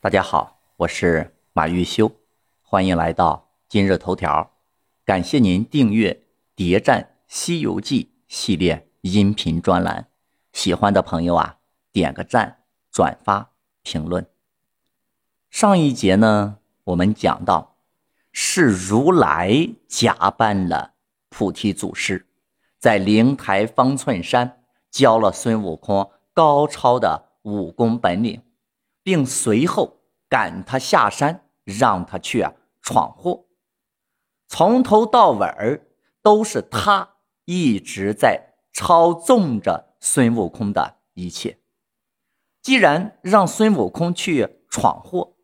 大家好，我是马玉修，欢迎来到今日头条。感谢您订阅《谍战西游记》系列音频专栏，喜欢的朋友啊，点个赞、转发、评论。上一节呢，我们讲到是如来假扮了菩提祖师，在灵台方寸山教了孙悟空高超的武功本领。并随后赶他下山，让他去啊闯祸。从头到尾儿都是他一直在操纵着孙悟空的一切。既然让孙悟空去闯祸，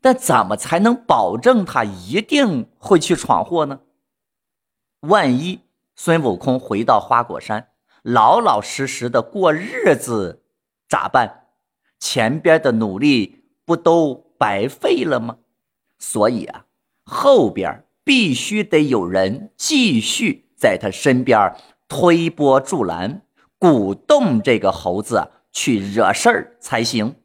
但怎么才能保证他一定会去闯祸呢？万一孙悟空回到花果山，老老实实的过日子，咋办？前边的努力不都白费了吗？所以啊，后边必须得有人继续在他身边推波助澜，鼓动这个猴子去惹事儿才行。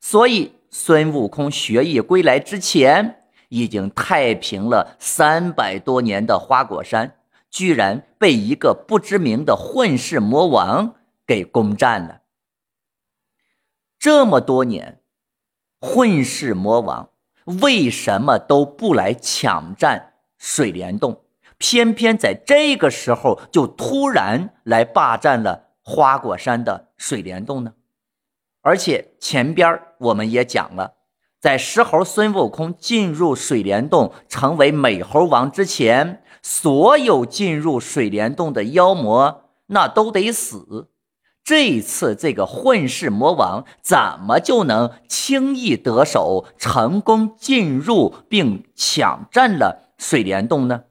所以，孙悟空学艺归来之前，已经太平了三百多年的花果山，居然被一个不知名的混世魔王给攻占了。这么多年，混世魔王为什么都不来抢占水帘洞，偏偏在这个时候就突然来霸占了花果山的水帘洞呢？而且前边我们也讲了，在石猴孙悟空进入水帘洞成为美猴王之前，所有进入水帘洞的妖魔那都得死。这次这个混世魔王怎么就能轻易得手，成功进入并抢占了水帘洞呢？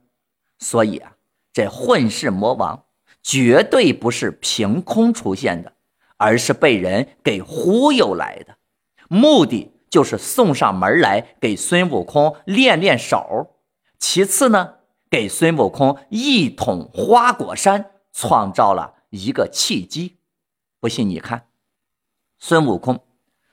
所以啊，这混世魔王绝对不是凭空出现的，而是被人给忽悠来的，目的就是送上门来给孙悟空练练手，其次呢，给孙悟空一统花果山创造了一个契机。不信你看，孙悟空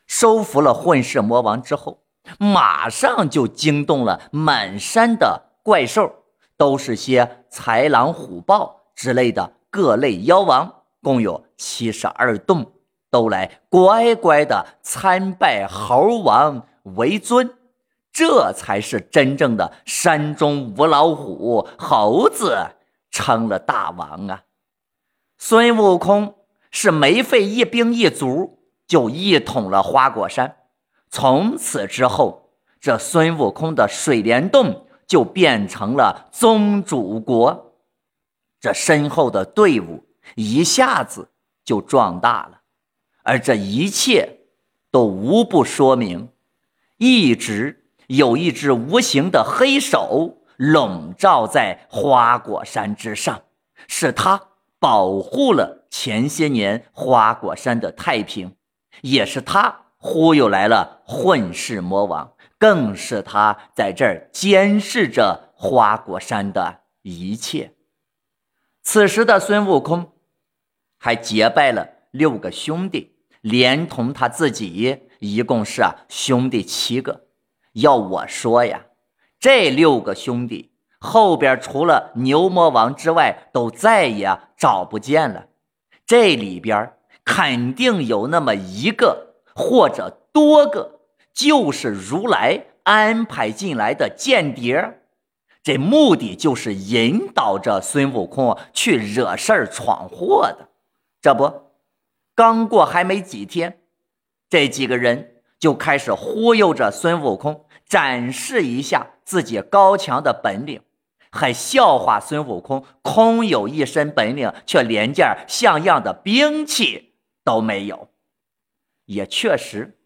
收服了混世魔王之后，马上就惊动了满山的怪兽，都是些豺狼虎豹之类的各类妖王，共有七十二洞，都来乖乖的参拜猴王为尊，这才是真正的山中无老虎，猴子成了大王啊！孙悟空。是没费一兵一卒就一统了花果山，从此之后，这孙悟空的水帘洞就变成了宗主国，这身后的队伍一下子就壮大了，而这一切都无不说明，一直有一只无形的黑手笼罩在花果山之上，是他保护了。前些年花果山的太平，也是他忽悠来了混世魔王，更是他在这儿监视着花果山的一切。此时的孙悟空还结拜了六个兄弟，连同他自己，一共是啊兄弟七个。要我说呀，这六个兄弟后边除了牛魔王之外，都再也找不见了。这里边肯定有那么一个或者多个，就是如来安排进来的间谍，这目的就是引导着孙悟空去惹事儿、闯祸的。这不，刚过还没几天，这几个人就开始忽悠着孙悟空，展示一下自己高强的本领。还笑话孙悟空空有一身本领，却连件像样的兵器都没有。也确实，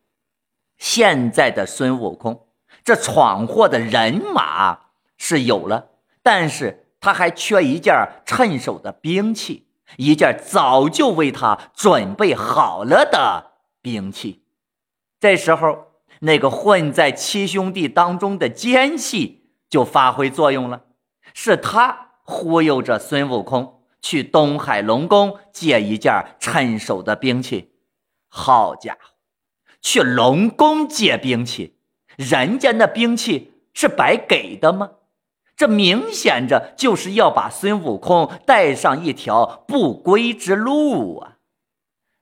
现在的孙悟空这闯祸的人马是有了，但是他还缺一件趁手的兵器，一件早就为他准备好了的兵器。这时候，那个混在七兄弟当中的奸细就发挥作用了。是他忽悠着孙悟空去东海龙宫借一件趁手的兵器。好家伙，去龙宫借兵器，人家那兵器是白给的吗？这明显着就是要把孙悟空带上一条不归之路啊！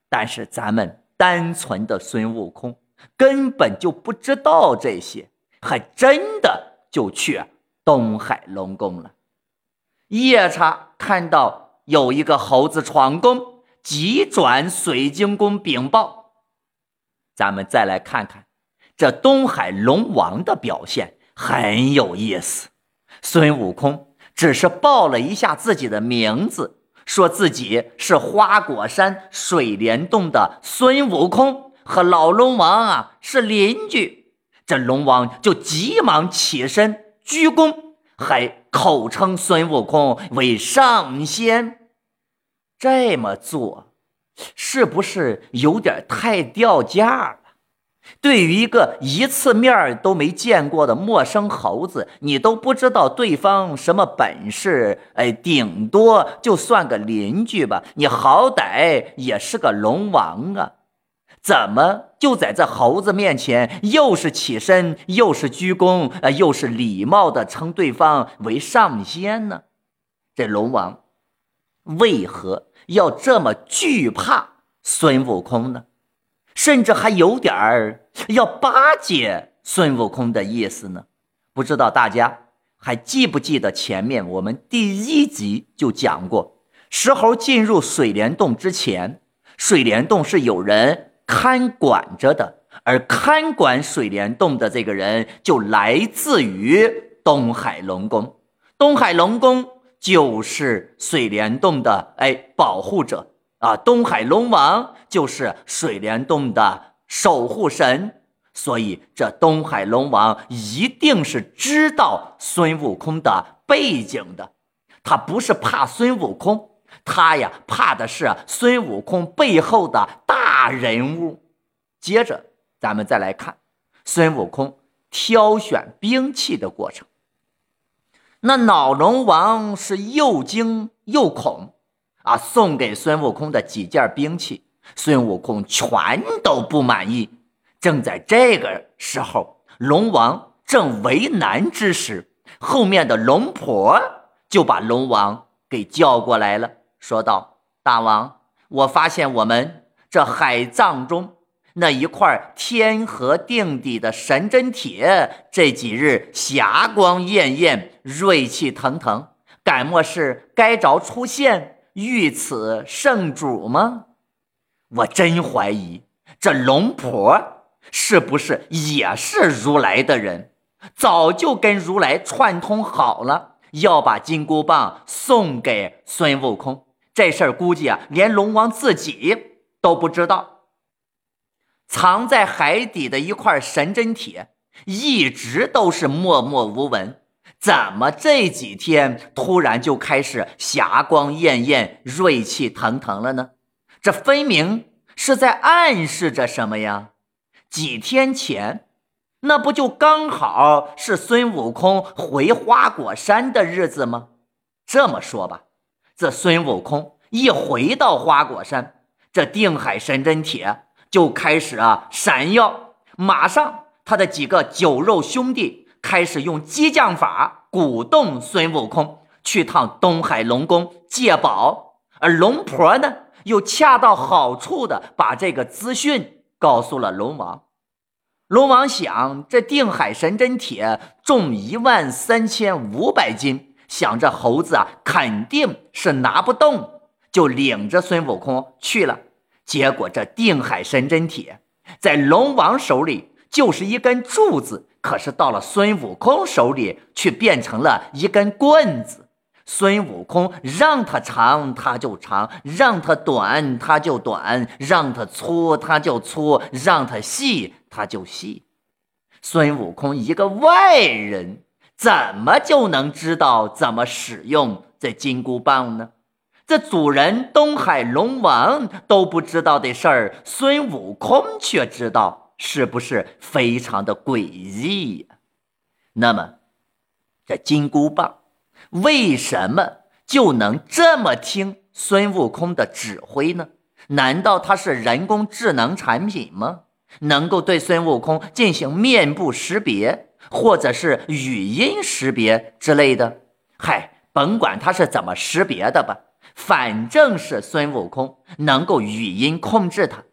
但是咱们单纯的孙悟空根本就不知道这些，还真的就去东海龙宫了。夜叉看到有一个猴子闯宫，急转水晶宫禀报。咱们再来看看这东海龙王的表现，很有意思。孙悟空只是报了一下自己的名字，说自己是花果山水帘洞的孙悟空，和老龙王啊是邻居。这龙王就急忙起身鞠躬，还口称孙悟空为上仙。这么做，是不是有点太掉价了？对于一个一次面都没见过的陌生猴子，你都不知道对方什么本事，哎，顶多就算个邻居吧。你好歹也是个龙王啊，怎么就在这猴子面前又是起身，又是鞠躬，呃，又是礼貌的称对方为上仙呢？这龙王为何要这么惧怕孙悟空呢？甚至还有点儿要巴结孙悟空的意思呢，不知道大家还记不记得前面我们第一集就讲过，石猴进入水帘洞之前，水帘洞是有人看管着的，而看管水帘洞的这个人就来自于东海龙宫，东海龙宫就是水帘洞的哎保护者。啊，东海龙王就是水帘洞的守护神，所以这东海龙王一定是知道孙悟空的背景的。他不是怕孙悟空，他呀怕的是孙悟空背后的大人物。接着，咱们再来看孙悟空挑选兵器的过程。那脑龙王是又惊又恐。啊，送给孙悟空的几件兵器，孙悟空全都不满意。正在这个时候，龙王正为难之时，后面的龙婆就把龙王给叫过来了，说道：“大王，我发现我们这海藏中那一块天河定底的神针铁，这几日霞光艳艳，锐气腾腾，敢莫是该着出现？”遇此圣主吗？我真怀疑这龙婆是不是也是如来的人，早就跟如来串通好了，要把金箍棒送给孙悟空。这事儿估计啊，连龙王自己都不知道。藏在海底的一块神针铁，一直都是默默无闻。怎么这几天突然就开始霞光艳艳、锐气腾腾了呢？这分明是在暗示着什么呀？几天前，那不就刚好是孙悟空回花果山的日子吗？这么说吧，这孙悟空一回到花果山，这定海神针铁就开始啊闪耀，马上他的几个酒肉兄弟。开始用激将法鼓动孙悟空去趟东海龙宫借宝，而龙婆呢，又恰到好处的把这个资讯告诉了龙王。龙王想，这定海神针铁重一万三千五百斤，想这猴子啊肯定是拿不动，就领着孙悟空去了。结果这定海神针铁在龙王手里就是一根柱子。可是到了孙悟空手里，却变成了一根棍子。孙悟空让他长，他就长；让他短，他就短；让他粗，他就粗；让他细，他就细。孙悟空一个外人，怎么就能知道怎么使用这金箍棒呢？这主人东海龙王都不知道的事儿，孙悟空却知道。是不是非常的诡异呀？那么，这金箍棒为什么就能这么听孙悟空的指挥呢？难道它是人工智能产品吗？能够对孙悟空进行面部识别，或者是语音识别之类的。嗨，甭管他是怎么识别的吧，反正是孙悟空能够语音控制他。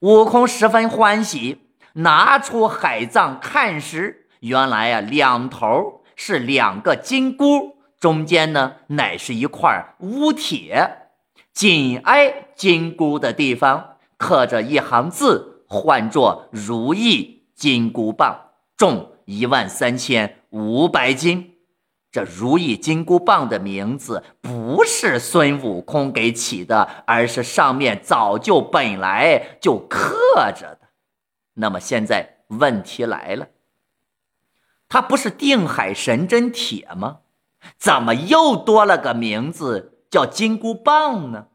悟空十分欢喜，拿出海藏看时，原来啊，两头是两个金箍，中间呢乃是一块乌铁，紧挨金箍的地方刻着一行字，唤作“如意金箍棒”，重一万三千五百斤。这如意金箍棒的名字不是孙悟空给起的，而是上面早就本来就刻着的。那么现在问题来了，它不是定海神针铁吗？怎么又多了个名字叫金箍棒呢？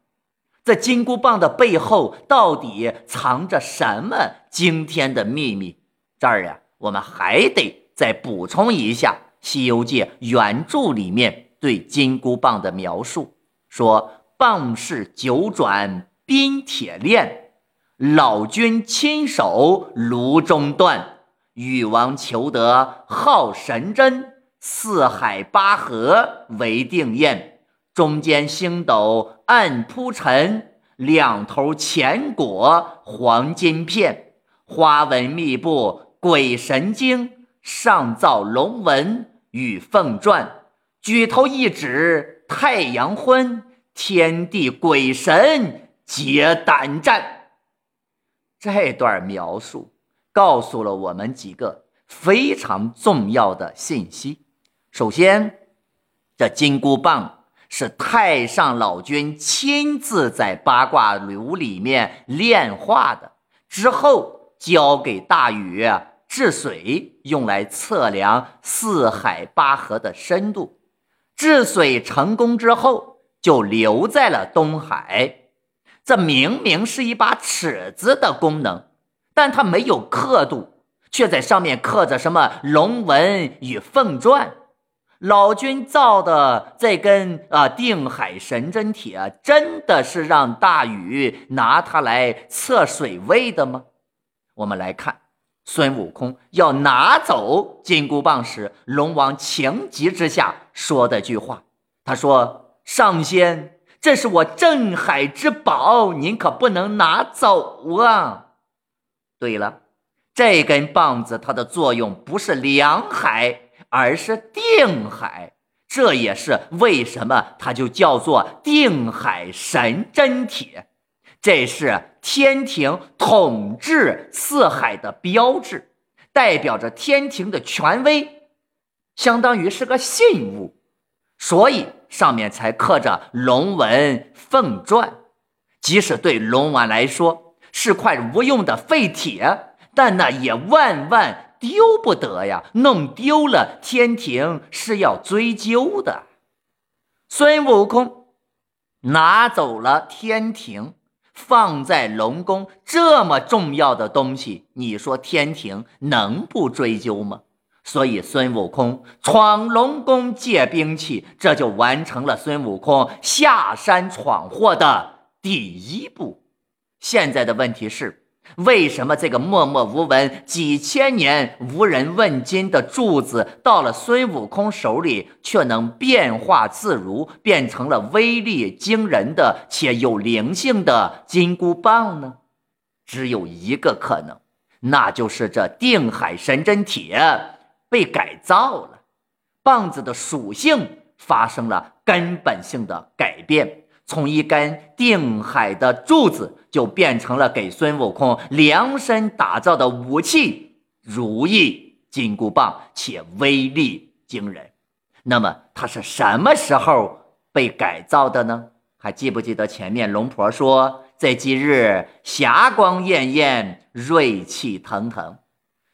这金箍棒的背后到底藏着什么惊天的秘密？这儿呀，我们还得再补充一下。《西游记》原著里面对金箍棒的描述说：“棒是九转冰铁链，老君亲手炉中断。禹王求得好神针，四海八河为定验。中间星斗暗铺陈，两头浅裹黄金片，花纹密布鬼神经，上造龙纹。”与凤传，举头一指太阳昏，天地鬼神皆胆战。这段描述告诉了我们几个非常重要的信息。首先，这金箍棒是太上老君亲自在八卦炉里面炼化的，之后交给大禹。治水用来测量四海八河的深度，治水成功之后就留在了东海。这明明是一把尺子的功能，但它没有刻度，却在上面刻着什么龙纹与凤篆。老君造的这根啊定海神针铁，真的是让大禹拿它来测水位的吗？我们来看。孙悟空要拿走金箍棒时，龙王情急之下说的句话：“他说，上仙，这是我镇海之宝，您可不能拿走啊！对了，这根棒子它的作用不是量海，而是定海，这也是为什么它就叫做定海神针铁。”这是天庭统治四海的标志，代表着天庭的权威，相当于是个信物，所以上面才刻着龙纹凤篆。即使对龙王来说是块无用的废铁，但那也万万丢不得呀！弄丢了，天庭是要追究的。孙悟空拿走了天庭。放在龙宫这么重要的东西，你说天庭能不追究吗？所以孙悟空闯龙宫借兵器，这就完成了孙悟空下山闯祸的第一步。现在的问题是。为什么这个默默无闻、几千年无人问津的柱子，到了孙悟空手里却能变化自如，变成了威力惊人的且有灵性的金箍棒呢？只有一个可能，那就是这定海神针铁被改造了，棒子的属性发生了根本性的改变。从一根定海的柱子，就变成了给孙悟空量身打造的武器——如意金箍棒，且威力惊人。那么它是什么时候被改造的呢？还记不记得前面龙婆说，在今日霞光艳艳，锐气腾腾，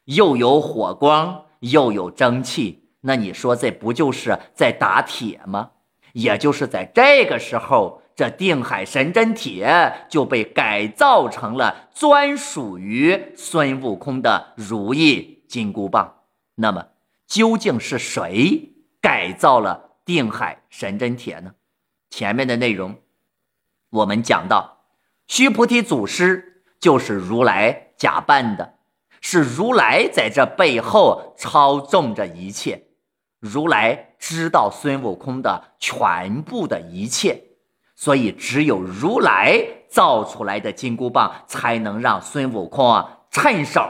又有火光，又有蒸汽。那你说这不就是在打铁吗？也就是在这个时候，这定海神针铁就被改造成了专属于孙悟空的如意金箍棒。那么，究竟是谁改造了定海神针铁呢？前面的内容我们讲到，须菩提祖师就是如来假扮的，是如来在这背后操纵着一切。如来知道孙悟空的全部的一切，所以只有如来造出来的金箍棒才能让孙悟空啊趁手，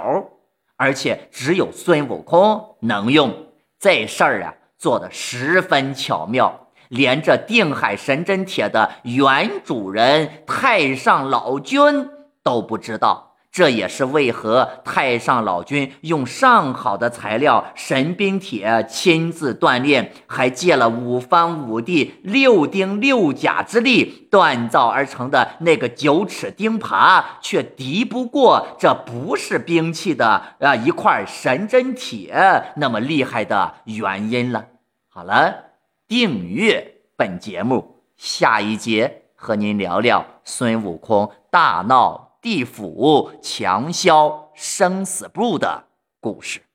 而且只有孙悟空能用。这事儿啊，做的十分巧妙。连这定海神针铁的原主人太上老君都不知道，这也是为何太上老君用上好的材料神兵铁亲自锻炼，还借了五方五帝六丁六甲之力锻造而成的那个九齿钉耙，却敌不过这不是兵器的啊一块神针铁那么厉害的原因了。好了。订阅本节目，下一节和您聊聊孙悟空大闹地府、强销生死簿的故事。